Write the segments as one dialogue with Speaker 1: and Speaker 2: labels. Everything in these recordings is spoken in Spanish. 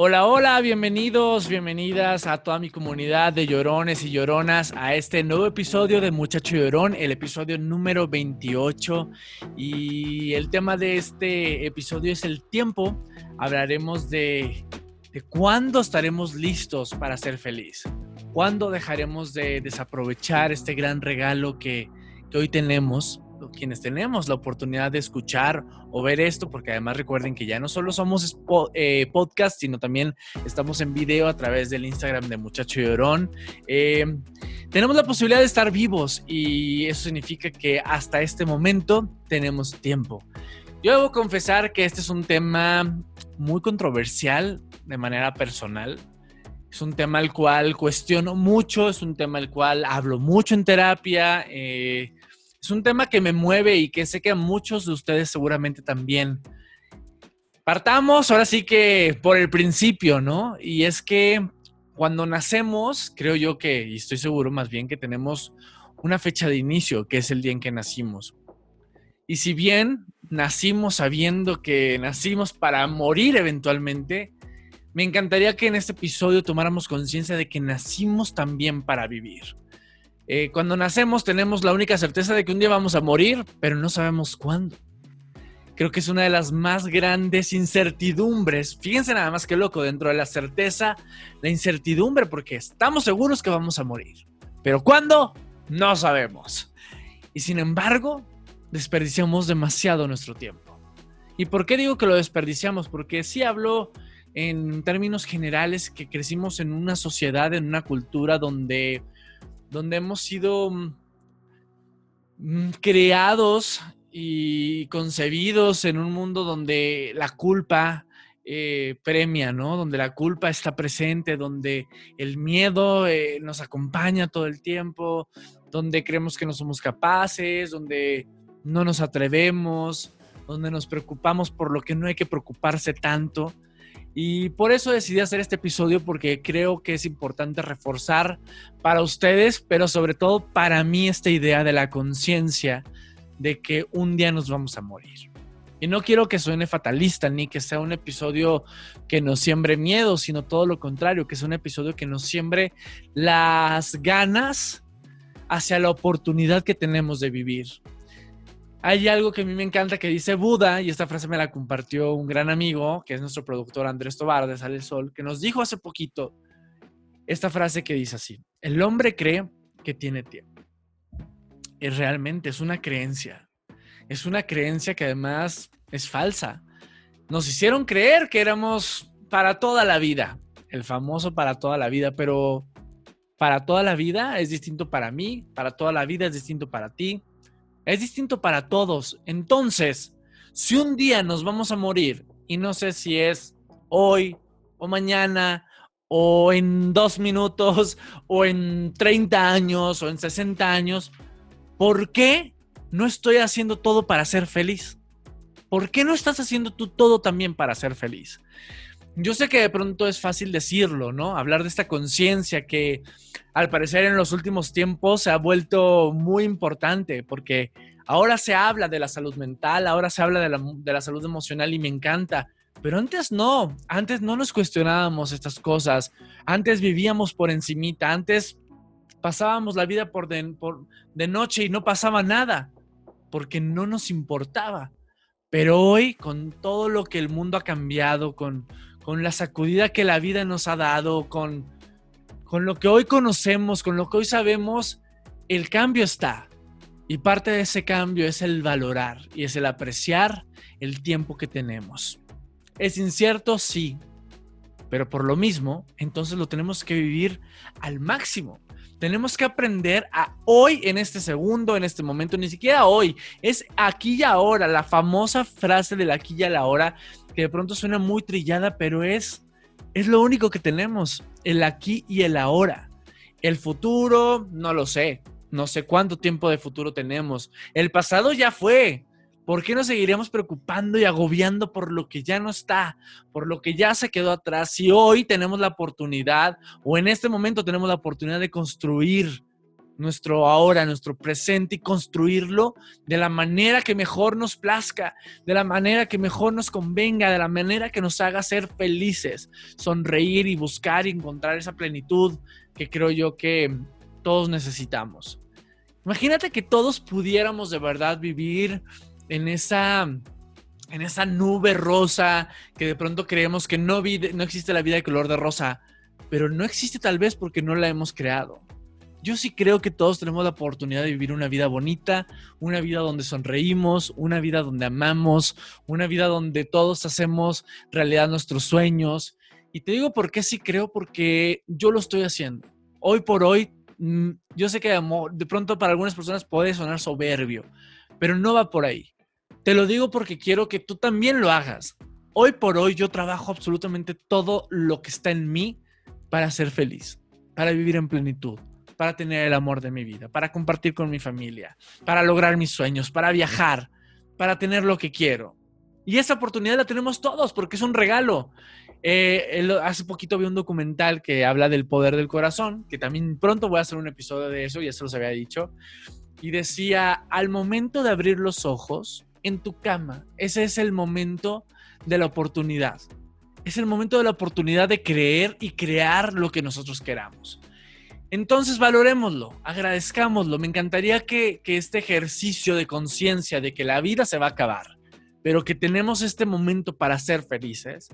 Speaker 1: Hola, hola, bienvenidos, bienvenidas a toda mi comunidad de llorones y lloronas a este nuevo episodio de Muchacho Llorón, el episodio número 28. Y el tema de este episodio es el tiempo. Hablaremos de, de cuándo estaremos listos para ser feliz. ¿Cuándo dejaremos de desaprovechar este gran regalo que, que hoy tenemos? Quienes tenemos la oportunidad de escuchar o ver esto, porque además recuerden que ya no solo somos eh, podcast, sino también estamos en video a través del Instagram de Muchacho Llorón. Eh, tenemos la posibilidad de estar vivos y eso significa que hasta este momento tenemos tiempo. Yo debo confesar que este es un tema muy controversial de manera personal. Es un tema al cual cuestiono mucho, es un tema al cual hablo mucho en terapia. Eh, es un tema que me mueve y que sé que a muchos de ustedes seguramente también. Partamos ahora sí que por el principio, ¿no? Y es que cuando nacemos, creo yo que, y estoy seguro más bien que tenemos una fecha de inicio, que es el día en que nacimos. Y si bien nacimos sabiendo que nacimos para morir eventualmente, me encantaría que en este episodio tomáramos conciencia de que nacimos también para vivir. Eh, cuando nacemos tenemos la única certeza de que un día vamos a morir, pero no sabemos cuándo. Creo que es una de las más grandes incertidumbres. Fíjense nada más que loco, dentro de la certeza, la incertidumbre, porque estamos seguros que vamos a morir. Pero ¿cuándo? No sabemos. Y sin embargo, desperdiciamos demasiado nuestro tiempo. ¿Y por qué digo que lo desperdiciamos? Porque sí hablo en términos generales que crecimos en una sociedad, en una cultura donde donde hemos sido mm, creados y concebidos en un mundo donde la culpa eh, premia, ¿no? Donde la culpa está presente, donde el miedo eh, nos acompaña todo el tiempo, donde creemos que no somos capaces, donde no nos atrevemos, donde nos preocupamos por lo que no hay que preocuparse tanto. Y por eso decidí hacer este episodio porque creo que es importante reforzar para ustedes, pero sobre todo para mí esta idea de la conciencia de que un día nos vamos a morir. Y no quiero que suene fatalista ni que sea un episodio que nos siembre miedo, sino todo lo contrario, que sea un episodio que nos siembre las ganas hacia la oportunidad que tenemos de vivir, hay algo que a mí me encanta que dice Buda, y esta frase me la compartió un gran amigo, que es nuestro productor Andrés Tobar de Sale el Sol, que nos dijo hace poquito esta frase que dice así, el hombre cree que tiene tiempo. Y realmente es una creencia. Es una creencia que además es falsa. Nos hicieron creer que éramos para toda la vida, el famoso para toda la vida, pero para toda la vida es distinto para mí, para toda la vida es distinto para ti, es distinto para todos. Entonces, si un día nos vamos a morir, y no sé si es hoy o mañana, o en dos minutos, o en 30 años, o en 60 años, ¿por qué no estoy haciendo todo para ser feliz? ¿Por qué no estás haciendo tú todo también para ser feliz? Yo sé que de pronto es fácil decirlo, ¿no? Hablar de esta conciencia que al parecer en los últimos tiempos se ha vuelto muy importante porque ahora se habla de la salud mental, ahora se habla de la, salud emocional y me encanta. Pero antes no, antes no nos cuestionábamos estas cosas, antes vivíamos por encimita, antes pasábamos la vida por por de noche y no pasaba nada, porque no nos importaba. Pero hoy, con todo lo que el mundo ha cambiado, con, con la sacudida que la vida nos ha dado, con, con lo que hoy conocemos, con lo que hoy sabemos, el cambio está. Y parte de ese cambio es el valorar y es el apreciar el tiempo que tenemos. ¿Es incierto? Sí. Pero por lo mismo, entonces lo tenemos que vivir al máximo. Tenemos que aprender a hoy, en este segundo, en este momento, ni siquiera hoy, es aquí y ahora, la famosa frase del aquí y ahora, que de pronto suena muy trillada, pero es, es lo único que tenemos, el aquí y el ahora. El futuro, no lo sé, no sé cuánto tiempo de futuro tenemos. El pasado ya fue, ¿Por qué nos seguiremos preocupando y agobiando por lo que ya no está, por lo que ya se quedó atrás? Si hoy tenemos la oportunidad o en este momento tenemos la oportunidad de construir nuestro ahora, nuestro presente y construirlo de la manera que mejor nos plazca, de la manera que mejor nos convenga, de la manera que nos haga ser felices, sonreír y buscar y encontrar esa plenitud que creo yo que todos necesitamos. Imagínate que todos pudiéramos de verdad vivir en esa, en esa nube rosa que de pronto creemos que no, no existe la vida de color de rosa, pero no existe tal vez porque no la hemos creado. Yo sí creo que todos tenemos la oportunidad de vivir una vida bonita, una vida donde sonreímos, una vida donde amamos, una vida donde todos hacemos realidad nuestros sueños. Y te digo por qué sí creo, porque yo lo estoy haciendo. Hoy por hoy, mm, yo sé que de pronto para algunas personas puede sonar soberbio, pero no va por ahí. Te lo digo porque quiero que tú también lo hagas. Hoy por hoy yo trabajo absolutamente todo lo que está en mí para ser feliz, para vivir en plenitud, para tener el amor de mi vida, para compartir con mi familia, para lograr mis sueños, para viajar, para tener lo que quiero. Y esa oportunidad la tenemos todos porque es un regalo. Eh, hace poquito vi un documental que habla del poder del corazón, que también pronto voy a hacer un episodio de eso, ya se los había dicho. Y decía, al momento de abrir los ojos, en tu cama. Ese es el momento de la oportunidad. Es el momento de la oportunidad de creer y crear lo que nosotros queramos. Entonces valoremoslo, agradezcámoslo. Me encantaría que, que este ejercicio de conciencia de que la vida se va a acabar, pero que tenemos este momento para ser felices,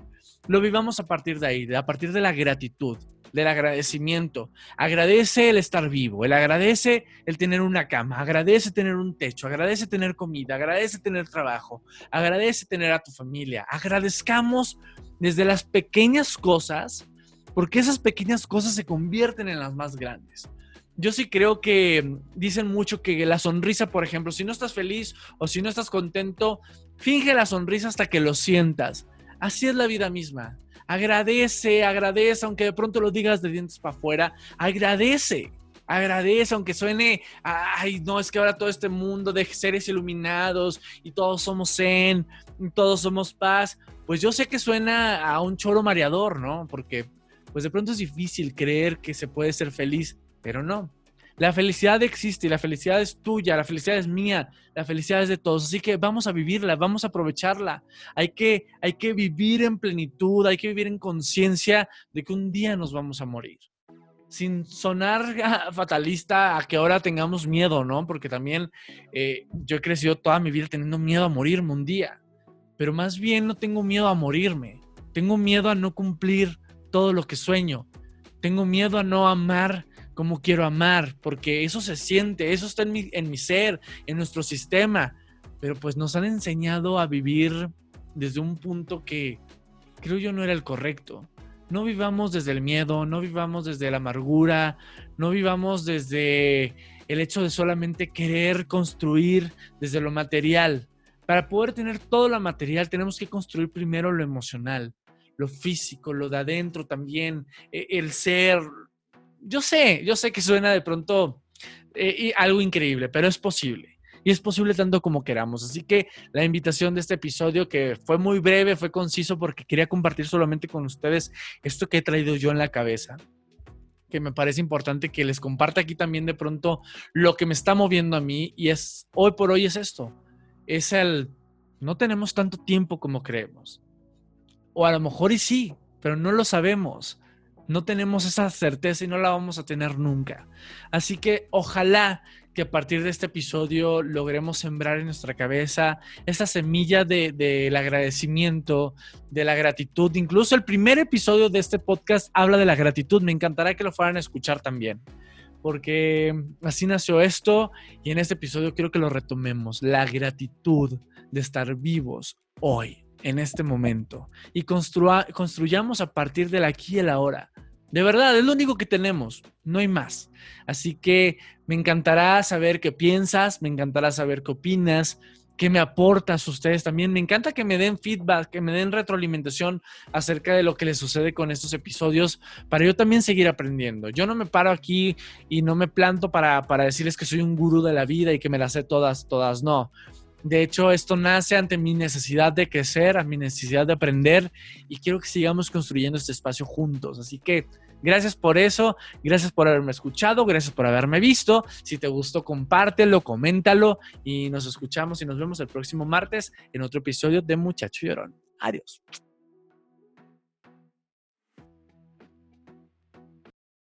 Speaker 1: lo vivamos a partir de ahí, a partir de la gratitud, del agradecimiento. Agradece el estar vivo, él agradece el tener una cama, agradece tener un techo, agradece tener comida, agradece tener trabajo, agradece tener a tu familia. Agradezcamos desde las pequeñas cosas, porque esas pequeñas cosas se convierten en las más grandes. Yo sí creo que dicen mucho que la sonrisa, por ejemplo, si no estás feliz o si no estás contento, finge la sonrisa hasta que lo sientas. Así es la vida misma. Agradece, agradece, aunque de pronto lo digas de dientes para afuera, agradece. Agradece, aunque suene, ay, no, es que ahora todo este mundo de seres iluminados y todos somos zen, todos somos paz, pues yo sé que suena a un choro mareador, ¿no? Porque pues de pronto es difícil creer que se puede ser feliz, pero no. La felicidad existe la felicidad es tuya, la felicidad es mía, la felicidad es de todos. Así que vamos a vivirla, vamos a aprovecharla. Hay que, hay que vivir en plenitud, hay que vivir en conciencia de que un día nos vamos a morir. Sin sonar fatalista a que ahora tengamos miedo, ¿no? Porque también eh, yo he crecido toda mi vida teniendo miedo a morirme un día. Pero más bien no tengo miedo a morirme. Tengo miedo a no cumplir todo lo que sueño. Tengo miedo a no amar como quiero amar, porque eso se siente, eso está en mi, en mi ser, en nuestro sistema, pero pues nos han enseñado a vivir desde un punto que creo yo no era el correcto. No vivamos desde el miedo, no vivamos desde la amargura, no vivamos desde el hecho de solamente querer construir desde lo material. Para poder tener todo lo material tenemos que construir primero lo emocional, lo físico, lo de adentro también, e, el ser, yo sé, yo sé que suena de pronto eh, algo increíble, pero es posible. Y es posible tanto como queramos. Así que la invitación de este episodio, que fue muy breve, fue conciso, porque quería compartir solamente con ustedes esto que he traído yo en la cabeza, que me parece importante que les comparta aquí también de pronto lo que me está moviendo a mí. Y es, hoy por hoy es esto. Es el, no tenemos tanto tiempo como creemos. O a lo mejor y sí, pero no lo sabemos no tenemos esa certeza y no la vamos a tener nunca. Así que ojalá que a partir de este episodio logremos sembrar en nuestra cabeza esa semilla del agradecimiento, de la gratitud. Incluso el primer episodio de este podcast habla de la gratitud. Me encantará que lo fueran a escuchar también, porque así nació esto y en este episodio quiero que lo retomemos. La gratitud de estar vivos hoy en este momento y construyamos a partir del aquí y el ahora De verdad, es lo único que tenemos, no hay más. Así que me encantará saber qué piensas, me encantará saber qué opinas, qué me aportas ustedes también. Me encanta que me den feedback, que me den retroalimentación acerca de lo que les sucede con estos episodios para yo también seguir aprendiendo. Yo no me paro aquí y no me planto para, para decirles que soy un gurú de la vida y que me las sé todas, todas, no. De hecho, esto nace ante mi necesidad de crecer, a mi necesidad de aprender y quiero que sigamos construyendo este espacio juntos. Así que gracias por eso, gracias por haberme escuchado, gracias por haberme visto. Si te gustó, compártelo, coméntalo y nos escuchamos y nos vemos el próximo martes en otro episodio de Muchacho Llorón. Adiós.